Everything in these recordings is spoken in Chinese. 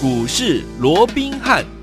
股市罗宾汉。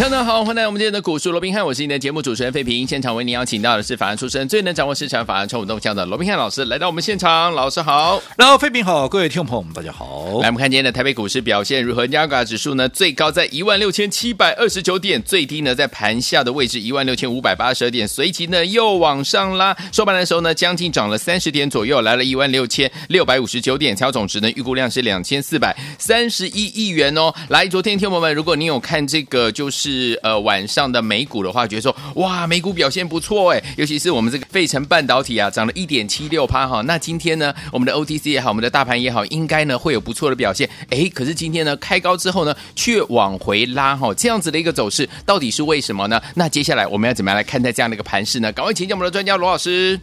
大家好，欢迎来到我们今天的股市罗宾汉，我是你的节目主持人费平。现场为您邀请到的是法案出身、最能掌握市场法案冲动向的罗宾汉老师，来到我们现场。老师好，然后费平好，各位听众朋友们大家好。来，我们看今天的台北股市表现如何？加权指数呢，最高在一万六千七百二十九点，最低呢在盘下的位置一万六千五百八十二点，随即呢又往上拉，收盘的时候呢将近涨了三十点左右，来了一万六千六百五十九点，超总值呢预估量是两千四百三十一亿元哦。来，昨天听众朋友们，如果你有看这个，就是是呃晚。上的美股的话，觉得说哇，美股表现不错哎，尤其是我们这个费城半导体啊，涨了一点七六趴哈。那今天呢，我们的 OTC 也好，我们的大盘也好，应该呢会有不错的表现哎。可是今天呢，开高之后呢，却往回拉哈，这样子的一个走势，到底是为什么呢？那接下来我们要怎么样来看待这样的一个盘势呢？赶快请教我们的专家罗老师。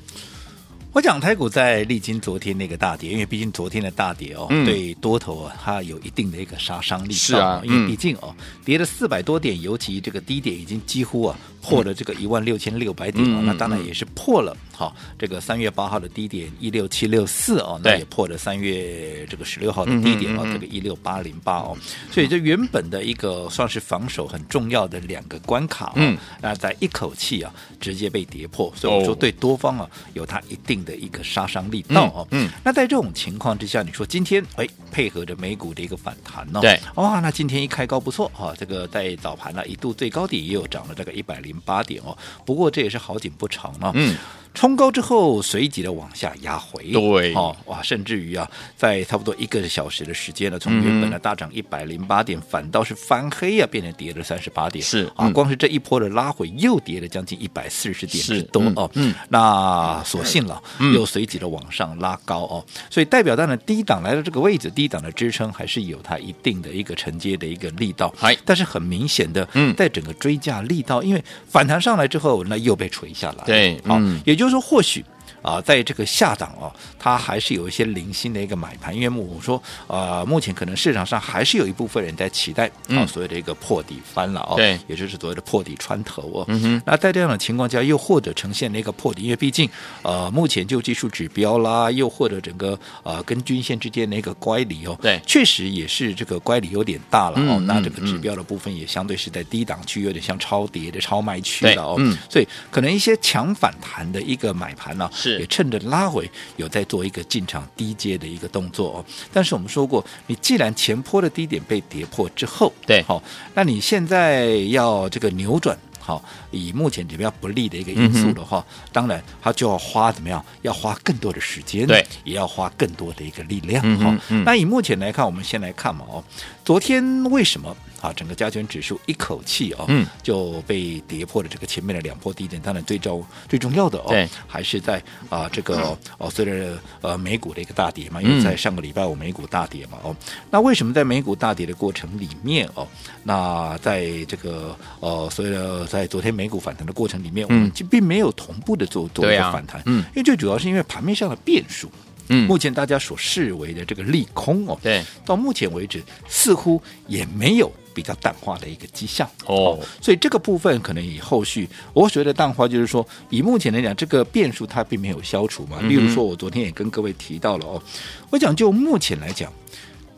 我讲台股在历经昨天那个大跌，因为毕竟昨天的大跌哦，嗯、对多头啊，它有一定的一个杀伤力。是啊，因为毕竟哦，跌了四百多点，尤其这个低点已经几乎啊。破了这个一万六千六百点哦，那当然也是破了好这个三月八号的低点一六七六四哦，那也破了三月这个十六号的低点哦，这个一六八零八哦，所以这原本的一个算是防守很重要的两个关卡哦，那在一口气啊直接被跌破，所以我们说对多方啊有它一定的一个杀伤力道哦，嗯，那在这种情况之下，你说今天哎配合着美股的一个反弹呢，对，哇，那今天一开高不错啊，这个在早盘呢一度最高点也有涨了大概一百零。八点哦，不过这也是好景不长啊。嗯。冲高之后，随即的往下压回，对，哦，哇，甚至于啊，在差不多一个小时的时间呢，从原本的大涨一百零八点，反倒是翻黑啊，变成跌了三十八点，是啊，光是这一波的拉回，又跌了将近一百四十点之多哦，嗯，那所幸了，又随即的往上拉高哦，所以代表当然低档来到这个位置，低档的支撑还是有它一定的一个承接的一个力道，但是很明显的，嗯，在整个追价力道，因为反弹上来之后，那又被垂下来，对，好，也就是。就是说，或许。啊，在这个下档哦，它还是有一些零星的一个买盘，因为我说，呃，目前可能市场上还是有一部分人在期待啊，所谓的一个破底翻了哦，对，也就是所谓的破底穿头哦。嗯哼。那在这样的情况下，又或者呈现了一个破底，因为毕竟呃，目前就技术指标啦，又或者整个呃跟均线之间的一个乖离哦，对，确实也是这个乖离有点大了哦。那这个指标的部分也相对是在低档区，有点像超跌的超卖区了哦。嗯。所以可能一些强反弹的一个买盘呢，是。也趁着拉回，有在做一个进场低阶的一个动作哦。但是我们说过，你既然前坡的低点被跌破之后，对，好，那你现在要这个扭转，好，以目前比较不利的一个因素的话，嗯、当然它就要花怎么样？要花更多的时间，对，也要花更多的一个力量。好、嗯嗯，那以目前来看，我们先来看嘛哦，昨天为什么？啊，整个加权指数一口气哦，嗯，就被跌破了这个前面的两波低点。当然，最重最重要的哦，还是在啊这个哦，随着呃美股的一个大跌嘛，因为在上个礼拜五美股大跌嘛，哦，那为什么在美股大跌的过程里面哦，那在这个呃，所以呢，在昨天美股反弹的过程里面，我们就并没有同步的做做一个反弹，嗯，因为最主要是因为盘面上的变数。嗯，目前大家所视为的这个利空哦，对，到目前为止似乎也没有比较淡化的一个迹象哦，所以这个部分可能以后续我所谓的淡化，就是说以目前来讲，这个变数它并没有消除嘛。例如说，我昨天也跟各位提到了哦，我讲就目前来讲。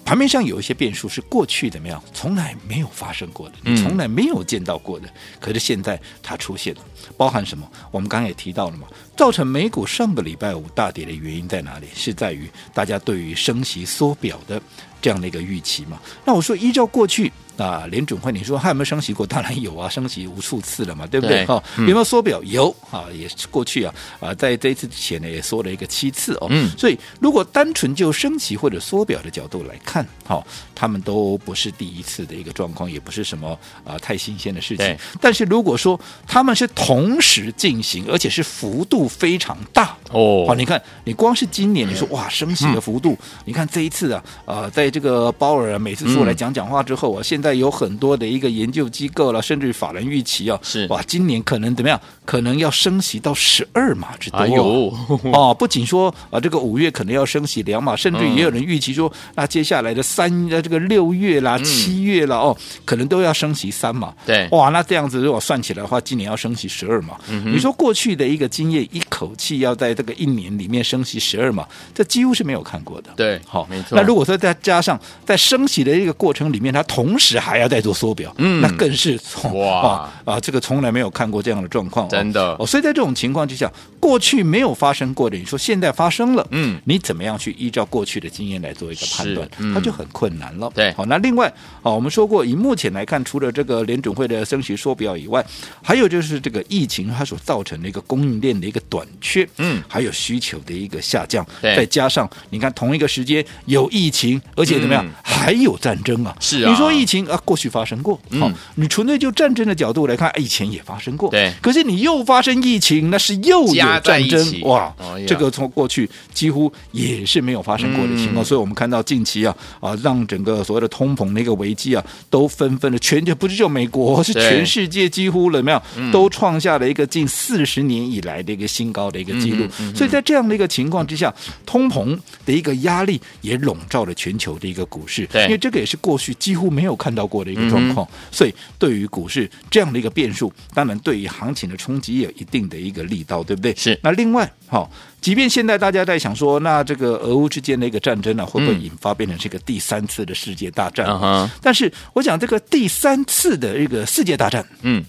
盘面上有一些变数是过去怎么样，从来没有发生过的，你从来没有见到过的，可是现在它出现了，包含什么？我们刚刚也提到了嘛，造成美股上个礼拜五大跌的原因在哪里？是在于大家对于升息缩表的这样的一个预期嘛？那我说依照过去。啊，联准会，你说还有没有升息过？当然有啊，升息无数次了嘛，对不对？哈、嗯，有没有缩表？有啊，也是过去啊啊，在这一次之前呢，也缩了一个七次哦。嗯，所以如果单纯就升息或者缩表的角度来看，哈、哦，他们都不是第一次的一个状况，也不是什么啊太新鲜的事情。但是如果说他们是同时进行，而且是幅度非常大哦，好，你看，你光是今年，你说哇，升息的幅度，嗯、你看这一次啊，啊，在这个鲍尔啊每次出来讲讲话之后啊，嗯、现在。有很多的一个研究机构了，甚至法人预期啊，是哇，今年可能怎么样？可能要升息到十二码之多。哎呦，哦，不仅说啊，这个五月可能要升息两码，甚至也有人预期说，那接下来的三的这个六月啦、七月啦，哦，可能都要升息三码。对，哇，那这样子如果算起来的话，今年要升息十二码。你说过去的一个经验，一口气要在这个一年里面升息十二码，这几乎是没有看过的。对，好，没错。那如果说再加加上在升息的一个过程里面，它同时还要再做缩表，嗯，那更是哇。啊，这个从来没有看过这样的状况，真的。哦。所以在这种情况之下，过去没有发生过的，你说现在发生了，嗯，你怎么样去依照过去的经验来做一个判断？嗯、它就很困难了。对，好，那另外啊，我们说过，以目前来看，除了这个联准会的升息缩表以外，还有就是这个疫情它所造成的一个供应链的一个短缺，嗯，还有需求的一个下降，对，再加上你看同一个时间有疫情，而且怎么样，嗯、还有战争啊，是啊，你说疫情啊，过去发生过，好、嗯，你纯粹就战争的角度来看，以前也发生过，对，可是你又发生疫情，那是又有战争，哇，哦、这个从过去几乎也是没有发生过的情况，嗯、所以我们看到近期啊啊，让整个所谓的通膨的一个危机啊，都纷纷的全球不是就美国，是全世界几乎了没有，都创下了一个近四十年以来的一个新高的一个记录，所以在这样的一个情况之下，通膨的一个压力也笼罩了全球的一个股市，对，因为这个也是过去几乎没有看到过的一个状况，嗯、所以对于股市这样的一个变数，当然对于行情的冲击也有一定的一个力道，对不对？是。那另外，好，即便现在大家在想说，那这个俄乌之间的一个战争呢、啊，会不会引发变成这个第三次的世界大战？嗯、但是我想这个第三次的一个世界大战，嗯。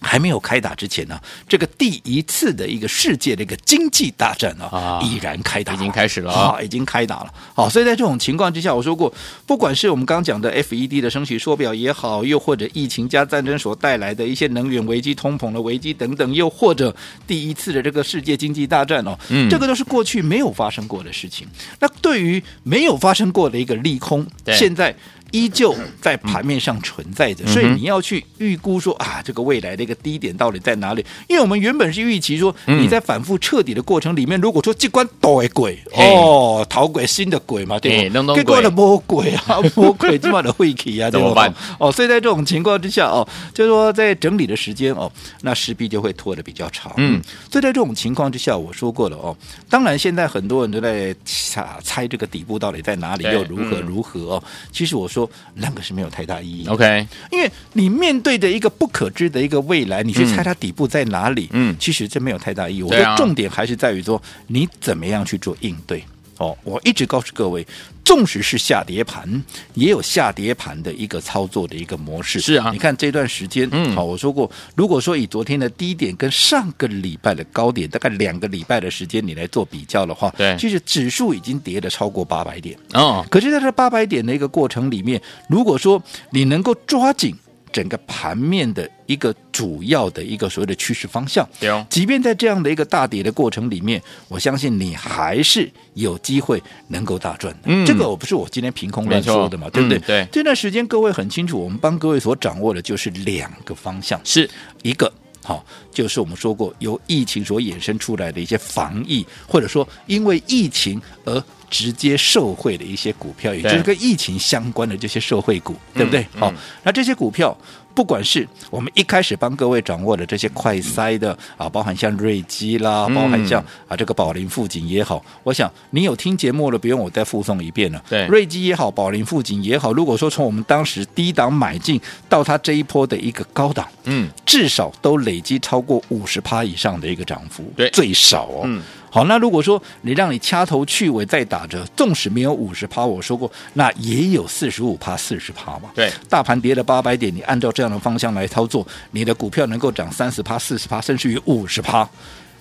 还没有开打之前呢，这个第一次的一个世界的一个经济大战啊，已然开打，已经开始了啊，已经开打了。好，所以在这种情况之下，我说过，不管是我们刚刚讲的 FED 的升息缩表也好，又或者疫情加战争所带来的一些能源危机、通膨的危机等等，又或者第一次的这个世界经济大战哦，嗯，这个都是过去没有发生过的事情。那对于没有发生过的一个利空，现在。依旧在盘面上存在着，所以你要去预估说啊，这个未来的一个低点到底在哪里？因为我们原本是预期说，你在反复彻底的过程里面，如果说机关倒鬼哦，逃鬼新的鬼嘛，对吧？结果的魔鬼啊，魔鬼这么的晦气啊，怎么办？哦，所以在这种情况之下哦，就是说在整理的时间哦，那势必就会拖得比较长。嗯，所以在这种情况之下，我说过了哦，当然现在很多人都在猜猜这个底部到底在哪里，又如何如何哦。其实我说。那个是没有太大意义。OK，因为你面对的一个不可知的一个未来，你去猜它底部在哪里？嗯，其实这没有太大意义。我觉得重点还是在于说，你怎么样去做应对。哦，我一直告诉各位，纵使是下跌盘，也有下跌盘的一个操作的一个模式。是啊，你看这段时间，嗯，好，我说过，如果说以昨天的低点跟上个礼拜的高点，大概两个礼拜的时间，你来做比较的话，对，其实指数已经跌了超过八百点。哦，可是在这八百点的一个过程里面，如果说你能够抓紧。整个盘面的一个主要的一个所谓的趋势方向，对哦，即便在这样的一个大跌的过程里面，我相信你还是有机会能够大赚的。嗯，这个我不是我今天凭空乱说的嘛，对不对？嗯、对，这段时间各位很清楚，我们帮各位所掌握的就是两个方向，是一个好，就是我们说过由疫情所衍生出来的一些防疫，或者说因为疫情而。直接受惠的一些股票，也就是跟疫情相关的这些受惠股，对，对不对？好、嗯。嗯哦，那这些股票，不管是我们一开始帮各位掌握的这些快塞的啊，包含像瑞基啦，包含像啊这个宝林富锦也好，我想你有听节目了，不用我再附送一遍了。对，瑞基也好，宝林富锦也好，如果说从我们当时低档买进到它这一波的一个高档，嗯，至少都累积超过五十趴以上的一个涨幅，对，最少哦。嗯好，那如果说你让你掐头去尾再打折，纵使没有五十趴，我说过，那也有四十五趴、四十趴嘛。对，大盘跌了八百点，你按照这样的方向来操作，你的股票能够涨三十趴、四十趴，甚至于五十趴，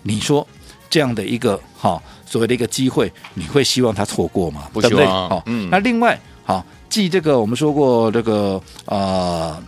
你说这样的一个哈所谓的一个机会，你会希望它错过吗？不希望。对不对？好，嗯。那另外，好，继这个我们说过这个啊。呃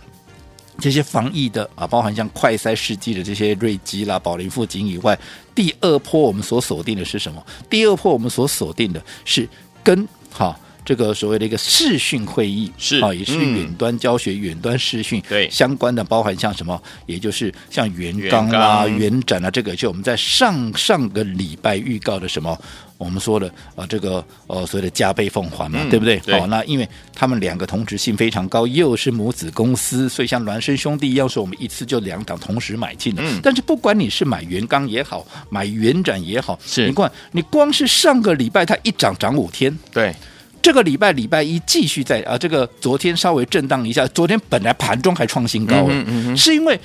这些防疫的啊，包含像快筛试剂的这些瑞基啦、宝林富锦以外，第二波我们所锁定的是什么？第二波我们所锁定的是根哈这个所谓的一个视讯会议是啊，也是远端教学、远端视讯对相关的，包含像什么，也就是像元刚啊、元展啊，这个就我们在上上个礼拜预告的什么。我们说的啊，这个呃所谓的加倍奉还嘛，嗯、对不对？好、哦，那因为他们两个同质性非常高，又是母子公司，所以像孪生兄弟一样，说我们一次就两档同时买进的。嗯、但是不管你是买元刚也好，买元展也好，是你看你光是上个礼拜它一涨涨五天，对，这个礼拜礼拜一继续在啊，这个昨天稍微震荡一下，昨天本来盘中还创新高了，嗯嗯嗯、是因为。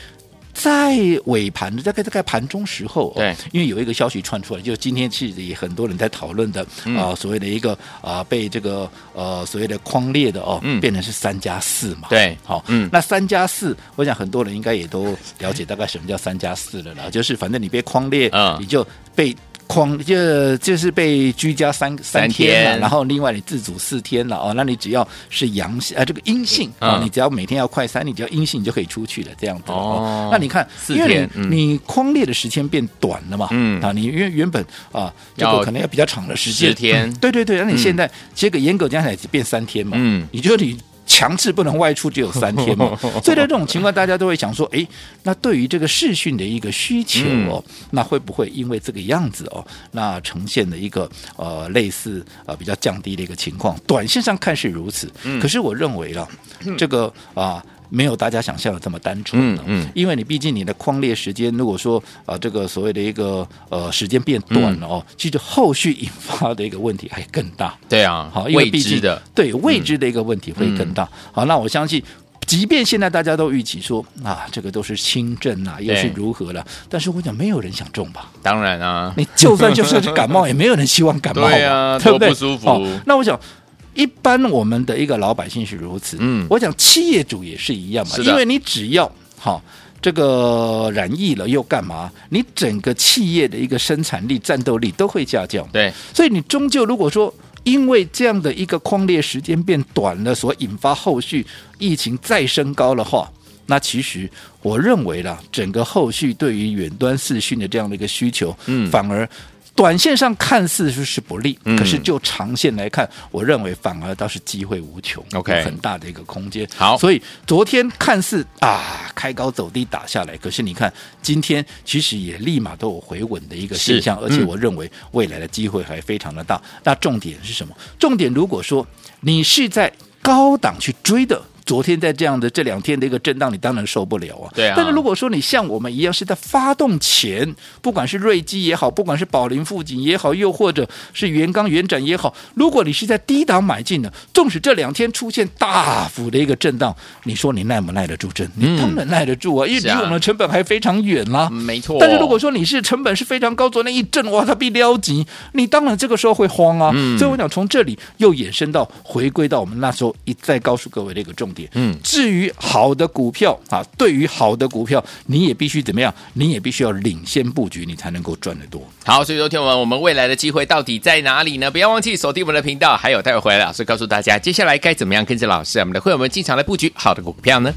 在尾盘大概大概盘中时候，对，因为有一个消息传出来，就今天其实也很多人在讨论的啊、嗯。呃，所谓的一个啊、呃、被这个呃所谓的框列的哦，嗯、变成是三加四嘛，对，好，嗯，那三加四，我想很多人应该也都了解大概什么叫三加四了啦，就是反正你被框列，嗯，你就被。框就就是被居家三三天了，然后另外你自主四天了哦，那你只要是阳性啊，这个阴性啊、嗯，你只要每天要快三，你只要阴性你就可以出去了，这样子。哦。那你看，因为你你匡列的时间变短了嘛，嗯。啊，你因为原本啊这个可能要比较长的时间，十天、嗯，对对对，那你现在这个严格讲起来只变三天嘛，嗯，你觉得你。强制不能外出，只有三天嘛，所以在这种情况，大家都会想说，哎，那对于这个视讯的一个需求哦，嗯、那会不会因为这个样子哦，那呈现的一个呃类似呃比较降低的一个情况？短线上看是如此，嗯、可是我认为了 这个啊。呃没有大家想象的这么单纯的，嗯，嗯，因为你毕竟你的框列时间，如果说啊、呃，这个所谓的一个呃时间变短了哦，嗯、其实后续引发的一个问题还更大，对啊，好，因为毕竟的对未知的一个问题会更大。嗯、好，那我相信，即便现在大家都预期说啊，这个都是轻症啊，又是如何了，但是我讲没有人想中吧？当然啊，你就算就算是 感冒，也没有人希望感冒，对啊，对不对？不舒服。哦、那我想。一般我们的一个老百姓是如此，嗯，我讲企业主也是一样嘛，因为你只要好这个染疫了又干嘛？你整个企业的一个生产力、战斗力都会下降，对，所以你终究如果说因为这样的一个匡列时间变短了，所引发后续疫情再升高的话，那其实我认为啦，整个后续对于远端视讯的这样的一个需求，嗯，反而。短线上看似是是不利，可是就长线来看，我认为反而倒是机会无穷，OK，很大的一个空间。好，所以昨天看似啊开高走低打下来，可是你看今天其实也立马都有回稳的一个现象，而且我认为未来的机会还非常的大。那重点是什么？重点如果说你是在高档去追的。昨天在这样的这两天的一个震荡，你当然受不了啊。对啊。但是如果说你像我们一样是在发动前，不管是瑞基也好，不管是宝林富锦也好，又或者是元钢元展也好，如果你是在低档买进的，纵使这两天出现大幅的一个震荡，你说你耐不耐得住震？你当然耐得住啊，因为离我们的成本还非常远啦。没错。但是如果说你是成本是非常高，昨天一震哇，它必撩急，你当然这个时候会慌啊。所以我想从这里又衍生到回归到我们那时候一再告诉各位的一个重点。嗯，至于好的股票啊，对于好的股票，你也必须怎么样？你也必须要领先布局，你才能够赚得多。好，所以说听我们，我们未来的机会到底在哪里呢？不要忘记锁定我们的频道，还有待会回来老师告诉大家，接下来该怎么样跟着老师，我们的会员们进场来布局好的股票呢？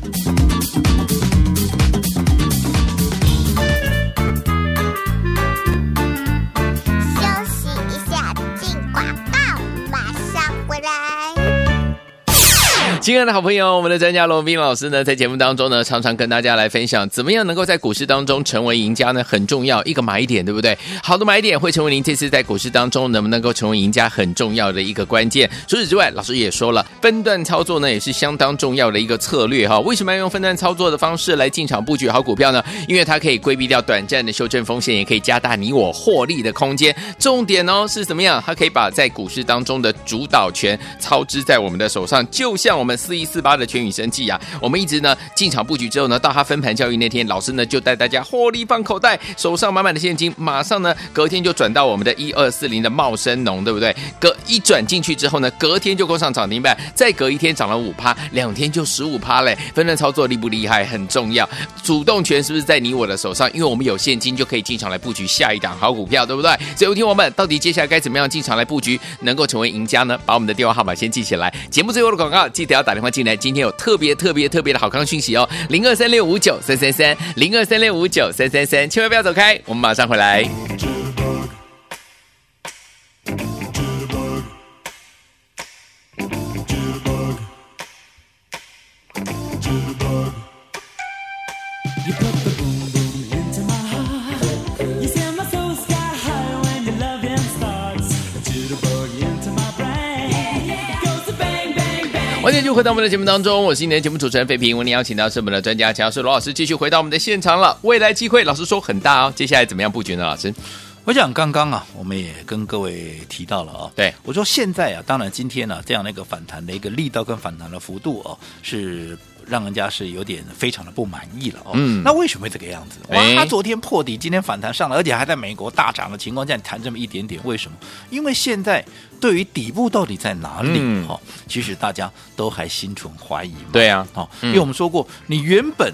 亲爱的好朋友，我们的专家罗宾老师呢，在节目当中呢，常常跟大家来分享，怎么样能够在股市当中成为赢家呢？很重要，一个买点，对不对？好的买点会成为您这次在股市当中能不能够成为赢家很重要的一个关键。除此之外，老师也说了，分段操作呢，也是相当重要的一个策略哈。为什么要用分段操作的方式来进场布局好股票呢？因为它可以规避掉短暂的修正风险，也可以加大你我获利的空间。重点哦是怎么样？它可以把在股市当中的主导权操之在我们的手上，就像我们。四一四八的全宇生技啊，我们一直呢进场布局之后呢，到它分盘交易那天，老师呢就带大家获利放口袋，手上满满的现金，马上呢隔天就转到我们的一二四零的茂生农，对不对？隔一转进去之后呢，隔天就攻上涨停板，再隔一天涨了五趴，两天就十五趴嘞。分段操作厉不厉害？很重要，主动权是不是在你我的手上？因为我们有现金就可以进场来布局下一档好股票，对不对？所以听我们到底接下来该怎么样进场来布局，能够成为赢家呢？把我们的电话号码先记起来，节目最后的广告记得要打电话进来，今天有特别特别特别的好康讯息哦，零二三六五九三三三，零二三六五九三三三，千万不要走开，我们马上回来。欢迎就回到我们的节目当中，我是今天的节目主持人费平。我们邀请到是我们的专家乔师罗老师，继续回到我们的现场了。未来机会，老师说很大哦。接下来怎么样布局呢？老师，我想刚刚啊，我们也跟各位提到了啊，对，我说现在啊，当然今天呢、啊，这样的一个反弹的一个力道跟反弹的幅度哦、啊，是让人家是有点非常的不满意了哦。嗯，那为什么会这个样子？哇，哎它昨天破底，今天反弹上来，而且还在美国大涨的情况下谈这么一点点，为什么？因为现在对于底部到底在哪里？嗯哦，其实大家都还心存怀疑嘛。对啊，因为我们说过，你原本。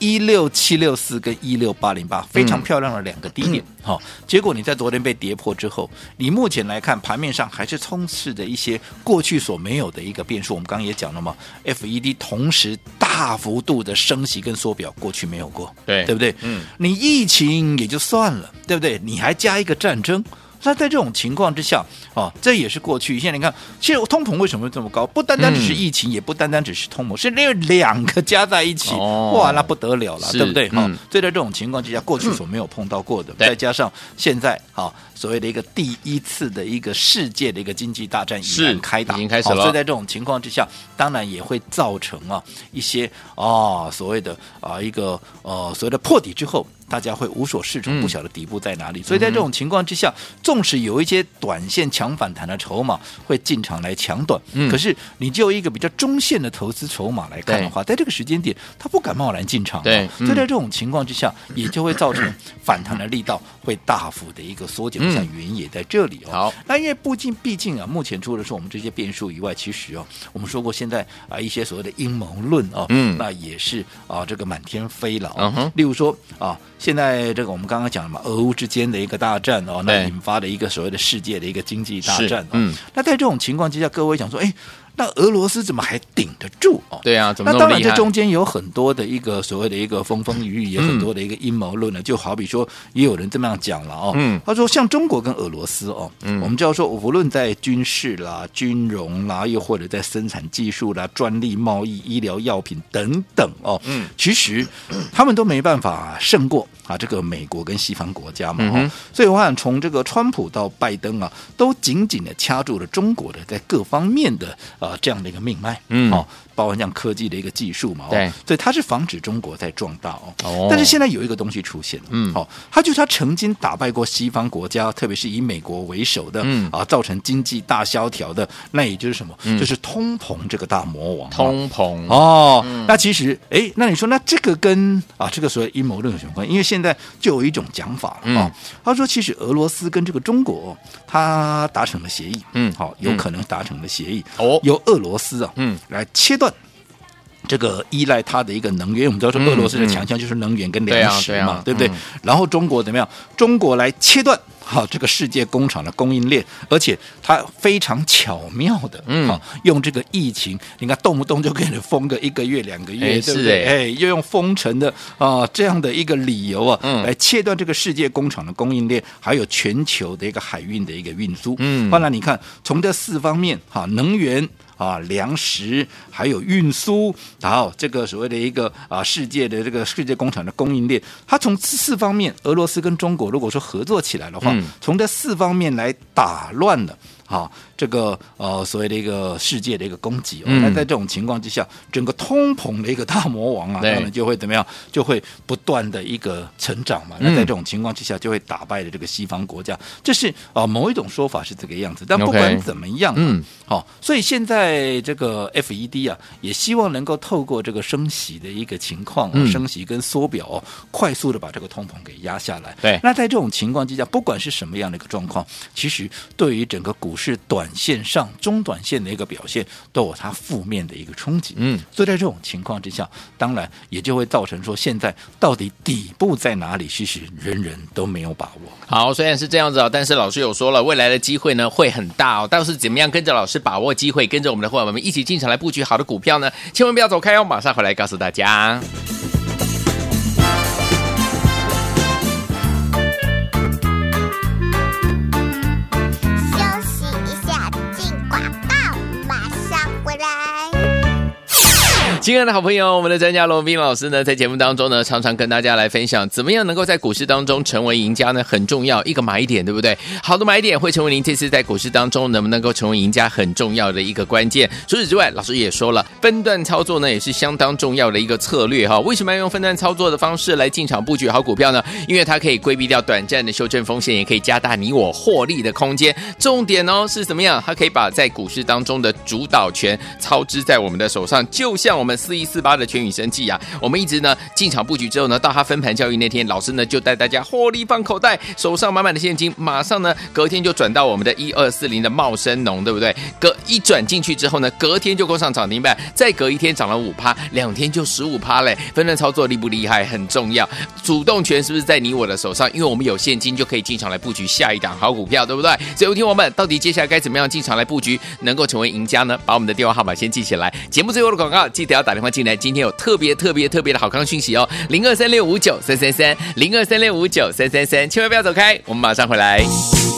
一六七六四跟一六八零八非常漂亮的两个低点，好、嗯，结果你在昨天被跌破之后，你目前来看盘面上还是充斥着一些过去所没有的一个变数。我们刚刚也讲了嘛，FED 同时大幅度的升息跟缩表，过去没有过，对对不对？嗯，你疫情也就算了，对不对？你还加一个战争。那在这种情况之下，啊，这也是过去。现在你看，其实通膨为什么会这么高？不单单只是疫情，嗯、也不单单只是通膨，是因为两个加在一起，哦、哇，那不得了了，对不对？哈、嗯，所以在这种情况之下，过去所没有碰到过的，嗯、再加上现在，好，所谓的一个第一次的一个世界的一个经济大战已经开打，已经开始了。所以在这种情况之下，当然也会造成啊一些啊、哦、所谓的啊一个呃所谓的破底之后。大家会无所适从，不晓得底部在哪里。嗯、所以在这种情况之下，纵使有一些短线强反弹的筹码会进场来抢短，嗯、可是你就一个比较中线的投资筹码来看的话，在这个时间点，他不敢贸然进场。对，所以在这种情况之下，也就会造成反弹的力道 会大幅的一个缩减。像原因也在这里哦。好，那因为毕竟毕竟啊，目前除了说我们这些变数以外，其实哦，我们说过现在啊一些所谓的阴谋论哦，嗯，那也是啊这个满天飞了、哦。嗯哼，例如说啊。现在这个我们刚刚讲了嘛，俄乌之间的一个大战哦，那引发的一个所谓的世界的一个经济大战哦。嗯，那在这种情况之下，各位讲说，哎。那俄罗斯怎么还顶得住哦？对啊，怎么那，那当然这中间有很多的一个所谓的一个风风雨雨，也很多的一个阴谋论呢。嗯、就好比说，也有人这么样讲了哦。嗯，他说像中国跟俄罗斯哦，嗯，我们就要说，无论在军事啦、军容啦，又或者在生产技术啦、专利贸易、医疗药品等等哦，嗯，其实他们都没办法胜过啊这个美国跟西方国家嘛。哦、嗯，所以我想从这个川普到拜登啊，都紧紧的掐住了中国的在各方面的。啊，这样的一个命脉，嗯，好、哦，包含像科技的一个技术嘛，对，所以它是防止中国在壮大哦。哦，但是现在有一个东西出现了，嗯，好、哦，它就是它曾经打败过西方国家，特别是以美国为首的，嗯，啊，造成经济大萧条的，那也就是什么？嗯、就是通膨这个大魔王。通膨哦，嗯、那其实，哎，那你说，那这个跟啊这个所谓阴谋论有什么关系？因为现在就有一种讲法了啊、哦，他说，其实俄罗斯跟这个中国，他达成了协议，嗯，好，有可能达成了协议，哦。由俄罗斯啊，嗯，来切断这个依赖它的一个能源。我们知道说，俄罗斯的强项就是能源跟粮食嘛，对不对？然后中国怎么样？中国来切断好这个世界工厂的供应链，而且它非常巧妙的，嗯，用这个疫情，你看动不动就给你封个一个月两个月，对不对？哎，又用封城的啊这样的一个理由啊，来切断这个世界工厂的供应链，还有全球的一个海运的一个运输。嗯，当然你看从这四方面哈，能源。啊，粮食还有运输，然后这个所谓的一个啊，世界的这个世界工厂的供应链，它从四方面，俄罗斯跟中国如果说合作起来的话，嗯、从这四方面来打乱了。好，这个呃，所谓的一个世界的一个供给哦，那、嗯、在这种情况之下，整个通膨的一个大魔王啊，当然就会怎么样，就会不断的一个成长嘛。那在这种情况之下，就会打败了这个西方国家。这是啊、呃，某一种说法是这个样子。但不管怎么样，嗯，好，所以现在这个 FED 啊，也希望能够透过这个升息的一个情况、啊，嗯、升息跟缩表、哦，快速的把这个通膨给压下来。对，那在这种情况之下，不管是什么样的一个状况，其实对于整个股市。是短线上、中短线的一个表现都有它负面的一个冲击，嗯，所以在这种情况之下，当然也就会造成说，现在到底底部在哪里，其实人人都没有把握。好，虽然是这样子啊，但是老师有说了，未来的机会呢会很大哦。但是怎么样跟着老师把握机会，跟着我们的伙伴们一起进场来布局好的股票呢？千万不要走开哦，马上回来告诉大家。亲爱的好朋友，我们的专家罗宾老师呢，在节目当中呢，常常跟大家来分享，怎么样能够在股市当中成为赢家呢？很重要，一个买点，对不对？好的买点会成为您这次在股市当中能不能够成为赢家很重要的一个关键。除此之外，老师也说了，分段操作呢，也是相当重要的一个策略哈。为什么要用分段操作的方式来进场布局好股票呢？因为它可以规避掉短暂的修正风险，也可以加大你我获利的空间。重点哦是怎么样？它可以把在股市当中的主导权操之在我们的手上，就像我们。们四一四八的全宇生技啊，我们一直呢进场布局之后呢，到它分盘交易那天，老师呢就带大家获利放口袋，手上满满的现金，马上呢隔天就转到我们的一二四零的茂生农，对不对？隔一转进去之后呢，隔天就攻上涨停板，再隔一天涨了五趴，两天就十五趴嘞，分段操作厉不厉害？很重要，主动权是不是在你我的手上？因为我们有现金就可以进场来布局下一档好股票，对不对？所以，有听我们到底接下来该怎么样进场来布局，能够成为赢家呢？把我们的电话号码先记起来，节目最后的广告记得打电话进来。今天有特别特别特别的好康讯息哦，零二三六五九三三三，零二三六五九三三三，千万不要走开，我们马上回来。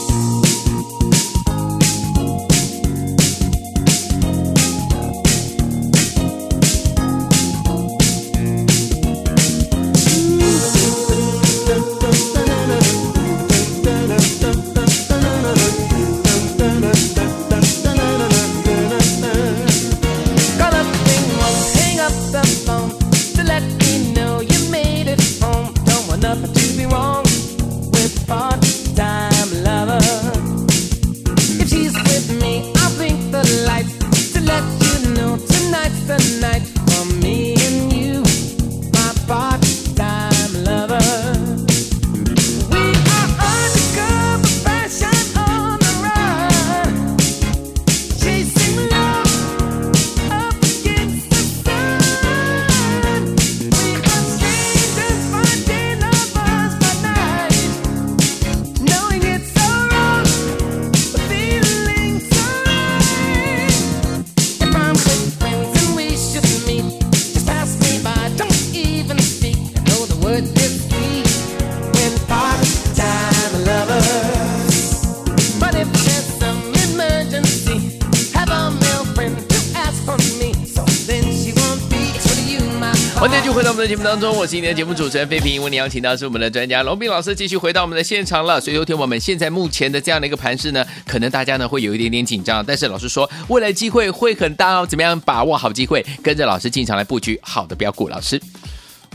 回到我们的节目当中，我是今天的节目主持人飞平。为你邀请到是我们的专家龙斌老师，继续回到我们的现场了。所以，有听我们现在目前的这样的一个盘势呢，可能大家呢会有一点点紧张，但是老师说未来机会会很大哦。怎么样把握好机会，跟着老师进场来布局好的标股？老师。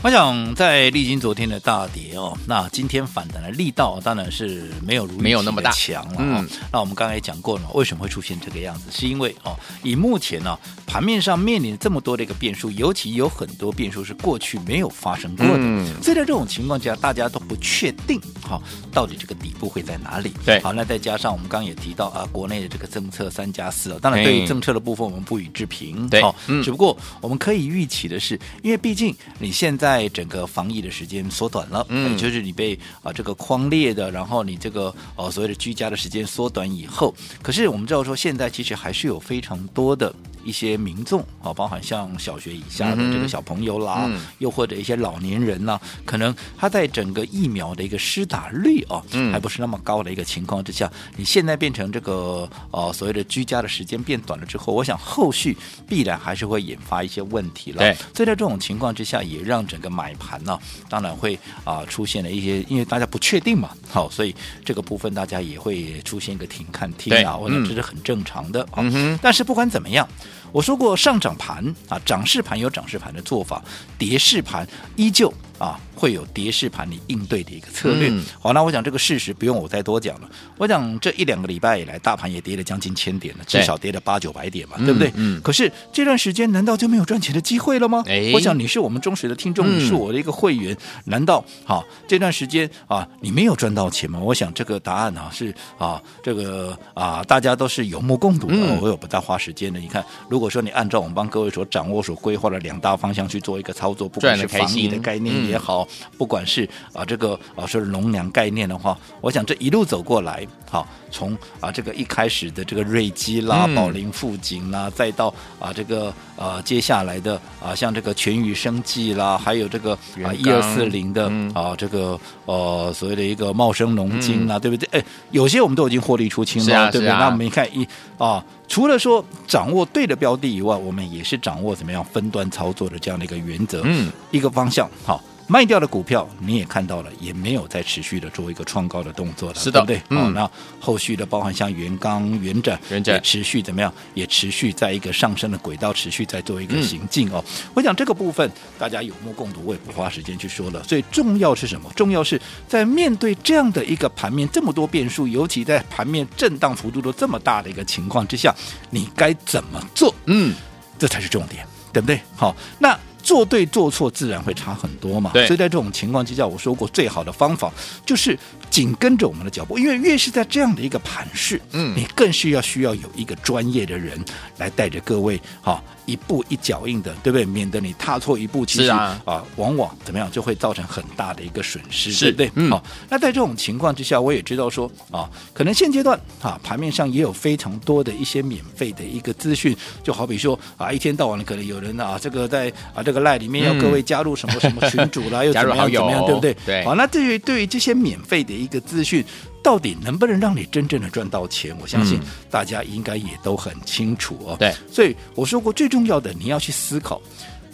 我想在历经昨天的大跌哦，那今天反弹的力道当然是没有如没有那么大强了。嗯，那我们刚才也讲过了，为什么会出现这个样子？是因为哦，以目前呢、啊、盘面上面临这么多的一个变数，尤其有很多变数是过去没有发生过的。嗯，所以在这种情况下，大家都不确定哈、哦，到底这个底部会在哪里？对，好，那再加上我们刚刚也提到啊，国内的这个政策三加四啊，当然对于政策的部分我们不予置评。对，好、哦，嗯，只不过我们可以预期的是，因为毕竟你现在整个防疫的时间缩短了，嗯，就是你被啊这个框列的，然后你这个呃所谓的居家的时间缩短以后，可是我们知道说现在其实还是有非常多的一些民众啊，包含像小学以下的这个小朋友啦，嗯、又或者一些老年人呐，可能他在整个疫苗的一个施打率啊，嗯，还不是那么高的一个情况之下，你现在变成这个呃所谓的居家的时间变短了之后，我想后续必然还是会引发一些问题了。对，所以在这种情况之下，也让整个买盘呢。当然会啊，出现了一些，因为大家不确定嘛，好，所以这个部分大家也会出现一个停看听啊，我想这是很正常的啊。但是不管怎么样，我说过上涨盘啊，涨势盘有涨势盘的做法，跌势盘依旧啊。会有跌势盘你应对的一个策略。嗯、好，那我想这个事实不用我再多讲了。我想这一两个礼拜以来，大盘也跌了将近千点了，至少跌了八九百点嘛，对，对不对？嗯。可是这段时间难道就没有赚钱的机会了吗？哎，我想你是我们忠实的听众，你是我的一个会员，嗯、难道好这段时间啊你没有赚到钱吗？我想这个答案啊是啊这个啊大家都是有目共睹的。嗯、我有不大花时间的。你看，如果说你按照我们帮各位所掌握、所规划的两大方向去做一个操作，不管是防疫的概念也好。不管是啊这个啊说是农粮概念的话，我想这一路走过来，好从啊这个一开始的这个瑞基啦、嗯、宝林富锦啦，再到啊这个啊接下来的啊像这个全宇生技啦，还有这个啊一二四零的啊这个呃所谓的一个茂生农金啦，嗯、对不对？哎，有些我们都已经获利出清了，啊、对不对？啊、那我们一看一啊，除了说掌握对的标的以外，我们也是掌握怎么样分段操作的这样的一个原则，嗯，一个方向好。卖掉的股票你也看到了，也没有再持续的做一个创高的动作了，是的，对不对？嗯，那后续的包含像元刚、元展，元展也持续怎么样？也持续在一个上升的轨道，持续在做一个行进哦。嗯、我想这个部分大家有目共睹，我也不花时间去说了。所以重要是什么？重要是在面对这样的一个盘面这么多变数，尤其在盘面震荡幅度都这么大的一个情况之下，你该怎么做？嗯，这才是重点。对不对？好，那。做对做错自然会差很多嘛，所以在这种情况之下，我说过最好的方法就是紧跟着我们的脚步，因为越是在这样的一个盘势，嗯，你更是要需要有一个专业的人来带着各位，哈。一步一脚印的，对不对？免得你踏错一步，其实啊，啊，往往怎么样就会造成很大的一个损失，是对不对？好、那在这种情况之下，我也知道说啊，可能现阶段啊，盘面上也有非常多的一些免费的一个资讯，就好比说啊，一天到晚的可能有人啊，这个在啊这个赖里面要各位加入什么什么群主啦，嗯、又怎么样怎么样，对不对？对。好，那对于对于这些免费的一个资讯。到底能不能让你真正的赚到钱？我相信大家应该也都很清楚哦。对，所以我说过，最重要的你要去思考，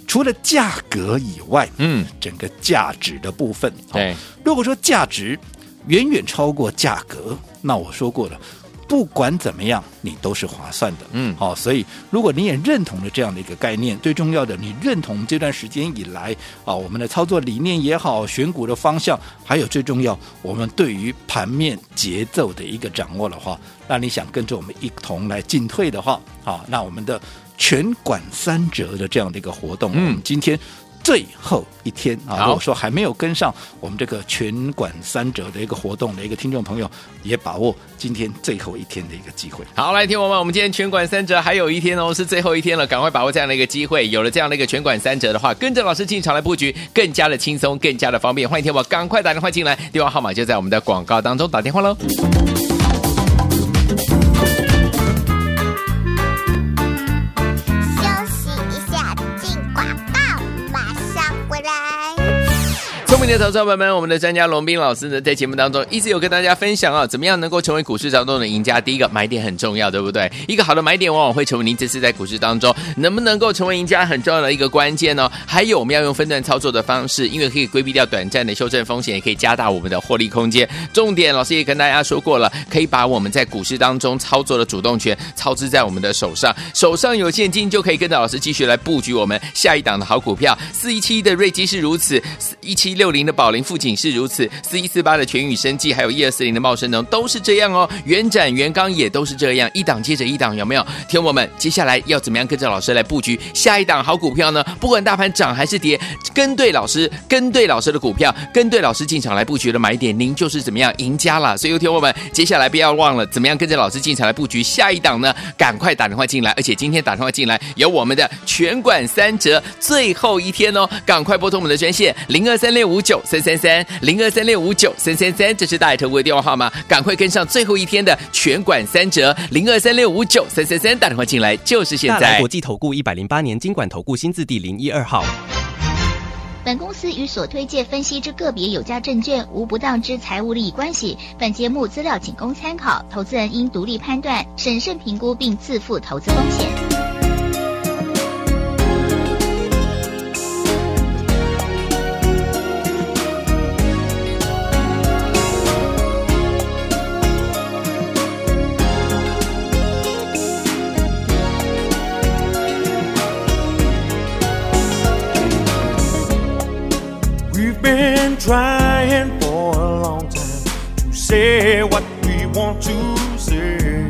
除了价格以外，嗯，整个价值的部分。对，如果说价值远远超过价格，那我说过了。不管怎么样，你都是划算的，嗯，好，所以如果你也认同了这样的一个概念，最重要的，你认同这段时间以来啊，我们的操作理念也好，选股的方向，还有最重要，我们对于盘面节奏的一个掌握的话，那你想跟着我们一同来进退的话，好，那我们的全管三折的这样的一个活动，嗯，今天。最后一天啊，如果说还没有跟上我们这个全馆三折的一个活动的一个听众朋友，也把握今天最后一天的一个机会。好，来听我们，我们今天全馆三折还有一天哦，是最后一天了，赶快把握这样的一个机会。有了这样的一个全馆三折的话，跟着老师进场来布局，更加的轻松，更加的方便。欢迎听我赶快打电话进来，电话号码就在我们的广告当中，打电话喽。欢迎投资朋友们，我们的专家龙斌老师呢，在节目当中一直有跟大家分享啊，怎么样能够成为股市当中的赢家？第一个买点很重要，对不对？一个好的买点往往会成为您这次在股市当中能不能够成为赢家很重要的一个关键哦。还有我们要用分段操作的方式，因为可以规避掉短暂的修正风险，也可以加大我们的获利空间。重点，老师也跟大家说过了，可以把我们在股市当中操作的主动权操之在我们的手上，手上有现金就可以跟着老师继续来布局我们下一档的好股票。四一七一的瑞基是如此，一七六。零的宝林富锦是如此，四一四八的全宇生技，还有一二四零的茂生能都是这样哦。元展、元刚也都是这样，一档接着一档，有没有？听我们接下来要怎么样跟着老师来布局下一档好股票呢？不管大盘涨还是跌，跟对老师，跟对老师的股票，跟对老师进场来布局的买点，您就是怎么样赢家了。所以，听我们接下来不要忘了怎么样跟着老师进场来布局下一档呢？赶快打电话进来，而且今天打电话进来有我们的全馆三折最后一天哦，赶快拨通我们的专线零二三六五。九三三三零二三六五九三三三，这是大爱投顾的电话号码，赶快跟上最后一天的全馆三折，零二三六五九三三三，打电话进来就是现在。大来国际投顾一百零八年经管投顾新字第零一二号。本公司与所推介分析之个别有价证券无不当之财务利益关系，本节目资料仅供参考，投资人应独立判断、审慎评估并自负投资风险。trying for a long time to say what we want to say.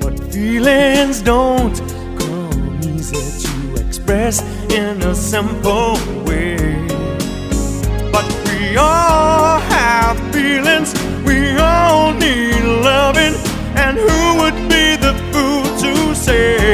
But feelings don't come easy to express in a simple way. But we all have feelings, we all need loving, and who would be the fool to say?